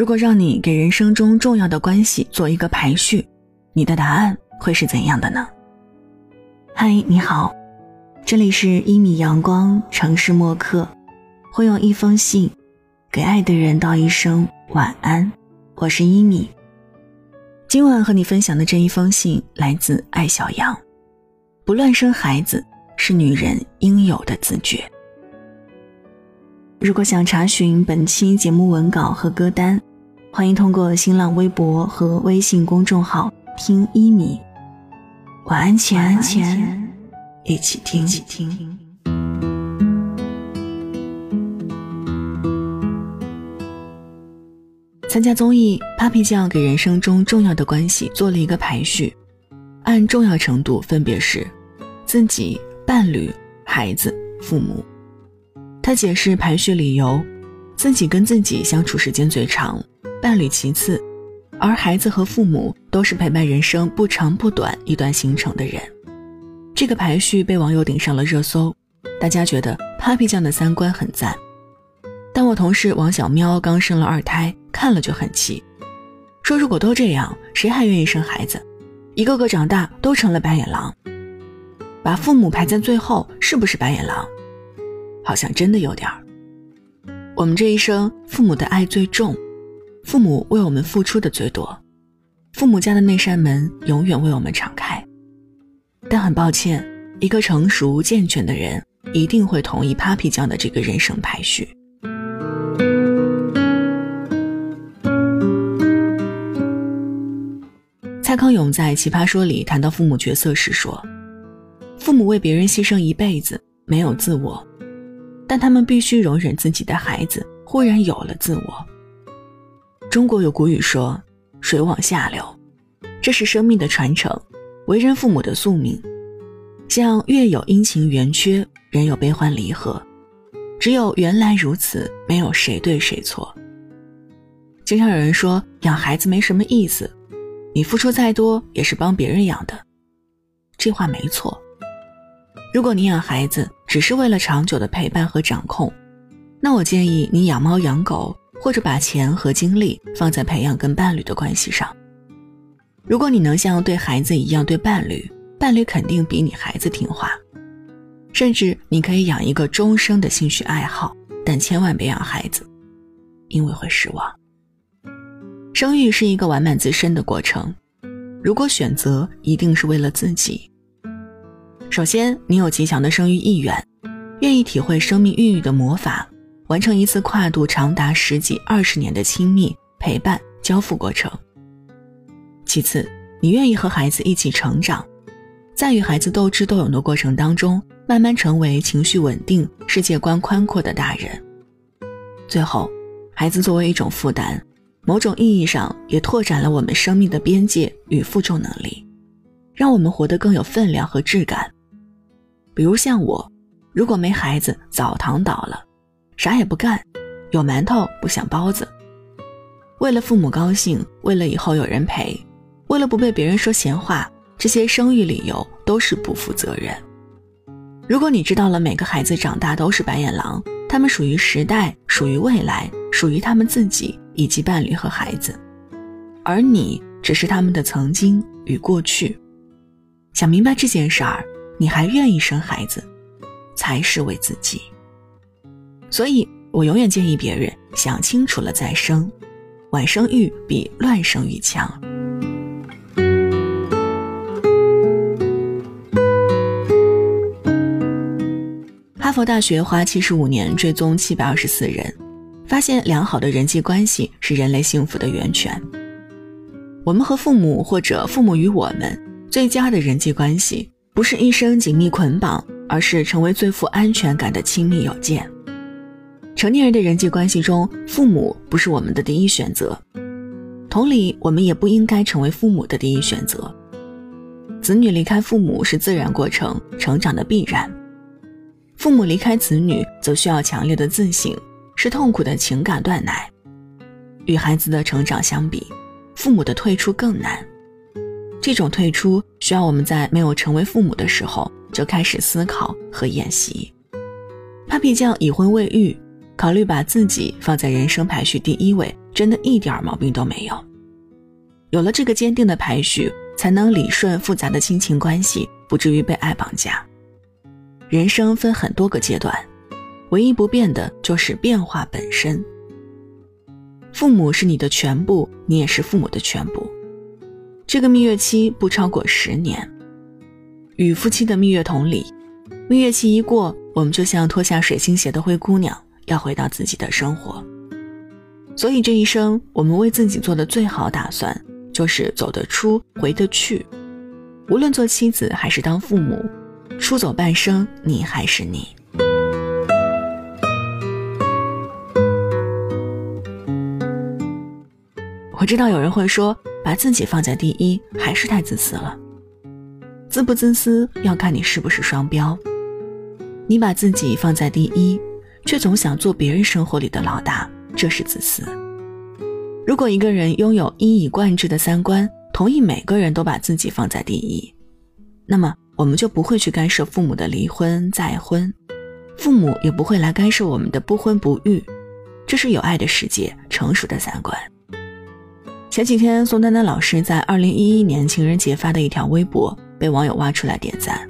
如果让你给人生中重要的关系做一个排序，你的答案会是怎样的呢？嗨，你好，这里是一米阳光城市默客，会用一封信给爱的人道一声晚安。我是一米，今晚和你分享的这一封信来自爱小羊。不乱生孩子是女人应有的自觉。如果想查询本期节目文稿和歌单。欢迎通过新浪微博和微信公众号听一米。晚安前，一起听。参加综艺，Papi 酱给人生中重要的关系做了一个排序，按重要程度分别是自己、伴侣、孩子、父母。他解释排序理由：自己跟自己相处时间最长。伴侣其次，而孩子和父母都是陪伴人生不长不短一段行程的人。这个排序被网友顶上了热搜，大家觉得 Papi 酱的三观很赞。但我同事王小喵刚生了二胎，看了就很气，说如果都这样，谁还愿意生孩子？一个个长大都成了白眼狼，把父母排在最后，是不是白眼狼？好像真的有点儿。我们这一生，父母的爱最重。父母为我们付出的最多，父母家的那扇门永远为我们敞开。但很抱歉，一个成熟健全的人一定会同意 Papi 酱的这个人生排序。蔡康永在《奇葩说》里谈到父母角色时说：“父母为别人牺牲一辈子，没有自我，但他们必须容忍自己的孩子忽然有了自我。”中国有古语说：“水往下流”，这是生命的传承，为人父母的宿命。像月有阴晴圆缺，人有悲欢离合，只有原来如此，没有谁对谁错。经常有人说养孩子没什么意思，你付出再多也是帮别人养的，这话没错。如果你养孩子只是为了长久的陪伴和掌控，那我建议你养猫养狗。或者把钱和精力放在培养跟伴侣的关系上。如果你能像对孩子一样对伴侣，伴侣肯定比你孩子听话。甚至你可以养一个终生的兴趣爱好，但千万别养孩子，因为会失望。生育是一个完满自身的过程，如果选择，一定是为了自己。首先，你有极强的生育意愿，愿意体会生命孕育的魔法。完成一次跨度长达十几二十年的亲密陪伴交付过程。其次，你愿意和孩子一起成长，在与孩子斗智斗勇的过程当中，慢慢成为情绪稳定、世界观宽阔的大人。最后，孩子作为一种负担，某种意义上也拓展了我们生命的边界与负重能力，让我们活得更有分量和质感。比如像我，如果没孩子，澡堂倒了。啥也不干，有馒头不想包子。为了父母高兴，为了以后有人陪，为了不被别人说闲话，这些生育理由都是不负责任。如果你知道了每个孩子长大都是白眼狼，他们属于时代，属于未来，属于他们自己以及伴侣和孩子，而你只是他们的曾经与过去。想明白这件事儿，你还愿意生孩子，才是为自己。所以我永远建议别人想清楚了再生，晚生育比乱生育强。哈佛大学花七十五年追踪七百二十四人，发现良好的人际关系是人类幸福的源泉。我们和父母或者父母与我们最佳的人际关系，不是一生紧密捆绑，而是成为最富安全感的亲密友见。成年人的人际关系中，父母不是我们的第一选择，同理，我们也不应该成为父母的第一选择。子女离开父母是自然过程，成长的必然；父母离开子女，则需要强烈的自省，是痛苦的情感断奶。与孩子的成长相比，父母的退出更难。这种退出需要我们在没有成为父母的时候就开始思考和演习。Papi 酱已婚未育。考虑把自己放在人生排序第一位，真的一点毛病都没有。有了这个坚定的排序，才能理顺复杂的亲情关系，不至于被爱绑架。人生分很多个阶段，唯一不变的就是变化本身。父母是你的全部，你也是父母的全部。这个蜜月期不超过十年，与夫妻的蜜月同理。蜜月期一过，我们就像脱下水晶鞋的灰姑娘，要回到自己的生活。所以这一生，我们为自己做的最好打算，就是走得出，回得去。无论做妻子还是当父母，出走半生，你还是你。我知道有人会说，把自己放在第一，还是太自私了。自不自私，要看你是不是双标。你把自己放在第一，却总想做别人生活里的老大，这是自私。如果一个人拥有一以贯之的三观，同意每个人都把自己放在第一，那么我们就不会去干涉父母的离婚再婚，父母也不会来干涉我们的不婚不育。这是有爱的世界，成熟的三观。前几天，宋丹丹老师在二零一一年情人节发的一条微博被网友挖出来点赞，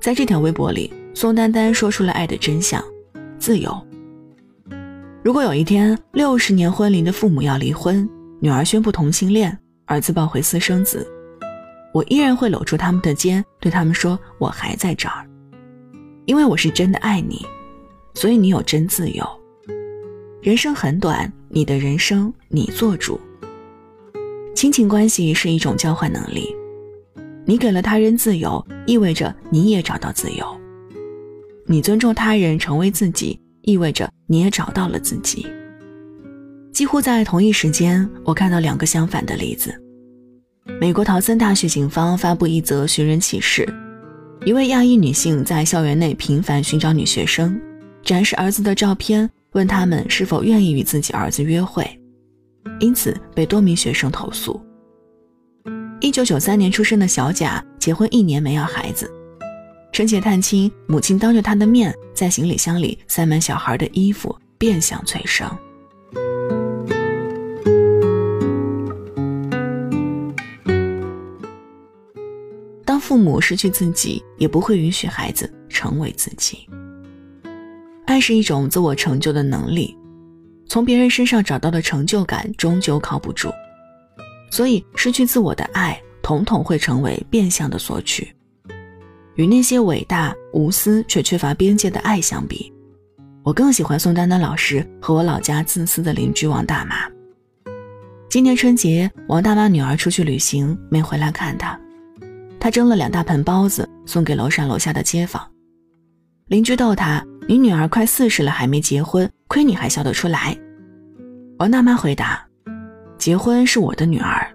在这条微博里。宋丹丹说出了爱的真相：自由。如果有一天六十年婚龄的父母要离婚，女儿宣布同性恋，儿子抱回私生子，我依然会搂住他们的肩，对他们说：“我还在这儿，因为我是真的爱你，所以你有真自由。人生很短，你的人生你做主。亲情关系是一种交换能力，你给了他人自由，意味着你也找到自由。”你尊重他人，成为自己，意味着你也找到了自己。几乎在同一时间，我看到两个相反的例子。美国陶森大学警方发布一则寻人启事：一位亚裔女性在校园内频繁寻找女学生，展示儿子的照片，问他们是否愿意与自己儿子约会，因此被多名学生投诉。一九九三年出生的小贾结婚一年没要孩子。春节探亲，母亲当着他的面在行李箱里塞满小孩的衣服，变相催生。当父母失去自己，也不会允许孩子成为自己。爱是一种自我成就的能力，从别人身上找到的成就感终究靠不住，所以失去自我的爱，统统会成为变相的索取。与那些伟大、无私却缺乏边界的爱相比，我更喜欢宋丹丹老师和我老家自私的邻居王大妈。今年春节，王大妈女儿出去旅行没回来看她，她蒸了两大盆包子送给楼上楼下的街坊。邻居逗她：“你女儿快四十了还没结婚，亏你还笑得出来。”王大妈回答：“结婚是我的女儿，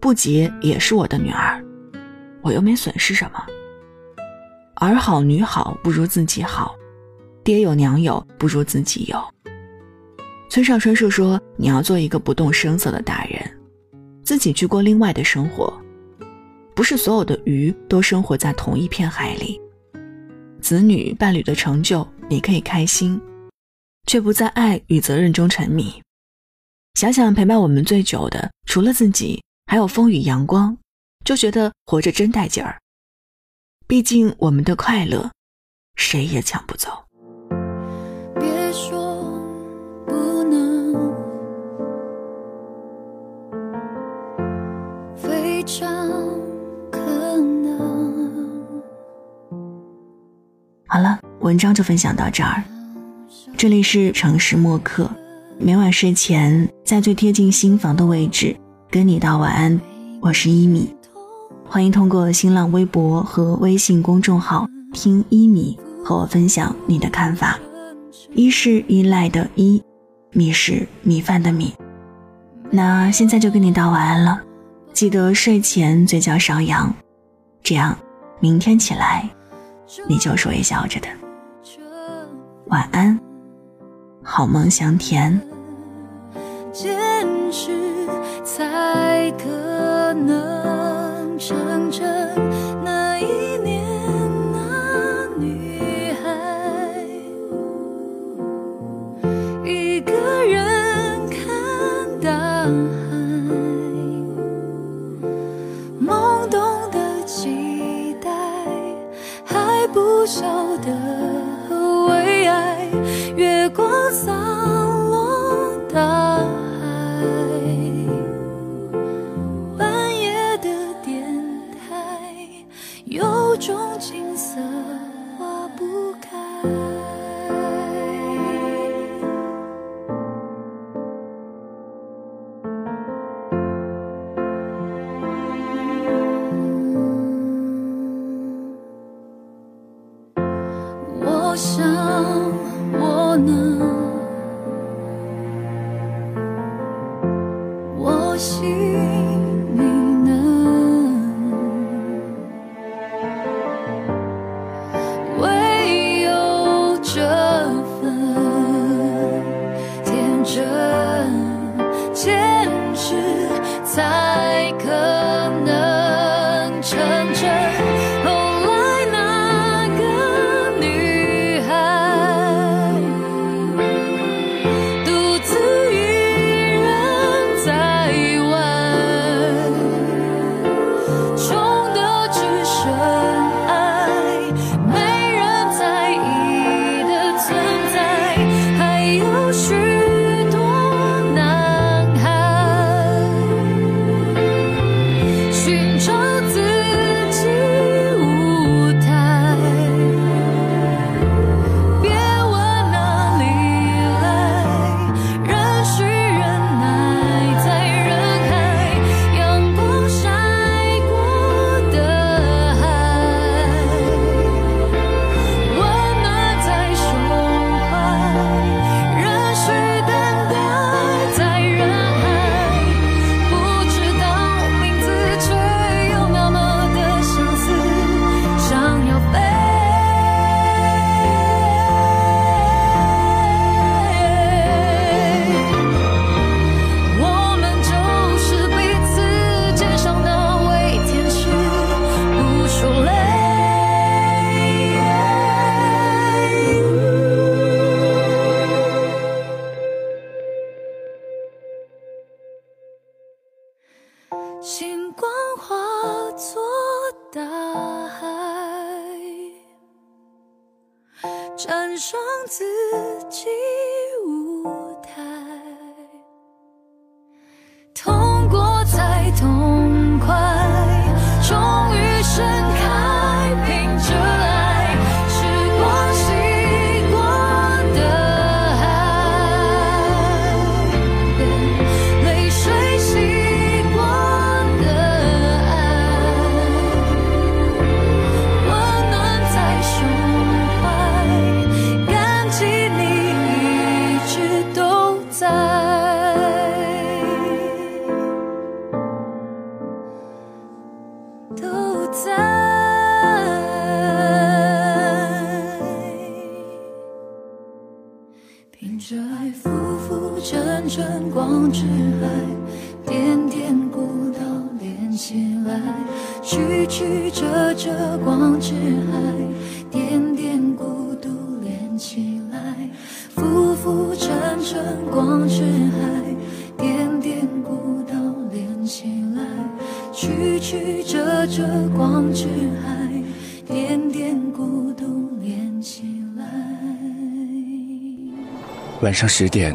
不结也是我的女儿，我又没损失什么。”儿好女好不如自己好，爹有娘有不如自己有。村上春树说：“你要做一个不动声色的大人，自己去过另外的生活。不是所有的鱼都生活在同一片海里。子女伴侣的成就你可以开心，却不在爱与责任中沉迷。想想陪伴我们最久的，除了自己，还有风雨阳光，就觉得活着真带劲儿。”毕竟，我们的快乐，谁也抢不走。别说不能，非常可能。好了，文章就分享到这儿。这里是城市默客，每晚睡前在最贴近心房的位置跟你道晚安。我是一米。欢迎通过新浪微博和微信公众号“听一米”和我分享你的看法。一是依赖的依，米是米饭的米。那现在就跟你道晚安了，记得睡前嘴角上扬，这样明天起来你就是微笑着的。晚安，好梦香甜。坚持才可能。痛。光之海，点点孤岛连起来，曲曲折折光之海，点点孤独连起来，浮浮沉沉光之海，点点孤岛连起来，曲曲折折光之海，点点孤独连起来。晚上十点，